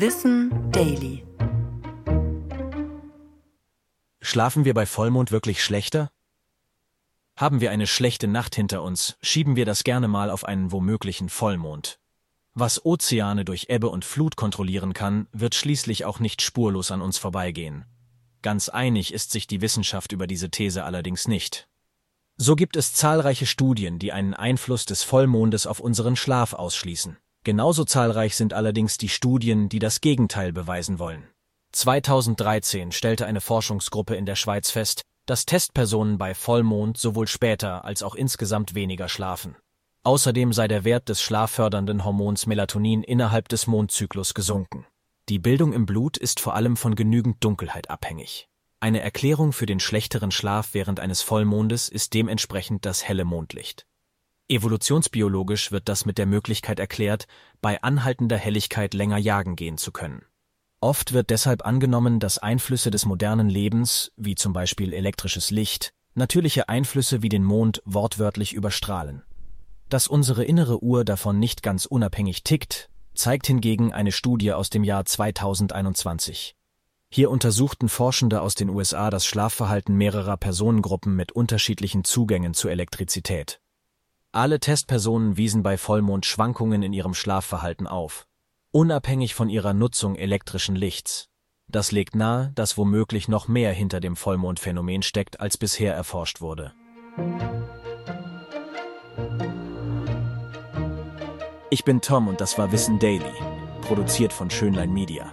Wissen Daily. Schlafen wir bei Vollmond wirklich schlechter? Haben wir eine schlechte Nacht hinter uns, schieben wir das gerne mal auf einen womöglichen Vollmond. Was Ozeane durch Ebbe und Flut kontrollieren kann, wird schließlich auch nicht spurlos an uns vorbeigehen. Ganz einig ist sich die Wissenschaft über diese These allerdings nicht. So gibt es zahlreiche Studien, die einen Einfluss des Vollmondes auf unseren Schlaf ausschließen. Genauso zahlreich sind allerdings die Studien, die das Gegenteil beweisen wollen. 2013 stellte eine Forschungsgruppe in der Schweiz fest, dass Testpersonen bei Vollmond sowohl später als auch insgesamt weniger schlafen. Außerdem sei der Wert des schlaffördernden Hormons Melatonin innerhalb des Mondzyklus gesunken. Die Bildung im Blut ist vor allem von genügend Dunkelheit abhängig. Eine Erklärung für den schlechteren Schlaf während eines Vollmondes ist dementsprechend das helle Mondlicht. Evolutionsbiologisch wird das mit der Möglichkeit erklärt, bei anhaltender Helligkeit länger jagen gehen zu können. Oft wird deshalb angenommen, dass Einflüsse des modernen Lebens, wie zum Beispiel elektrisches Licht, natürliche Einflüsse wie den Mond wortwörtlich überstrahlen. Dass unsere innere Uhr davon nicht ganz unabhängig tickt, zeigt hingegen eine Studie aus dem Jahr 2021. Hier untersuchten Forschende aus den USA das Schlafverhalten mehrerer Personengruppen mit unterschiedlichen Zugängen zu Elektrizität. Alle Testpersonen wiesen bei Vollmond Schwankungen in ihrem Schlafverhalten auf, unabhängig von ihrer Nutzung elektrischen Lichts. Das legt nahe, dass womöglich noch mehr hinter dem Vollmondphänomen steckt, als bisher erforscht wurde. Ich bin Tom und das war Wissen Daily, produziert von Schönlein Media.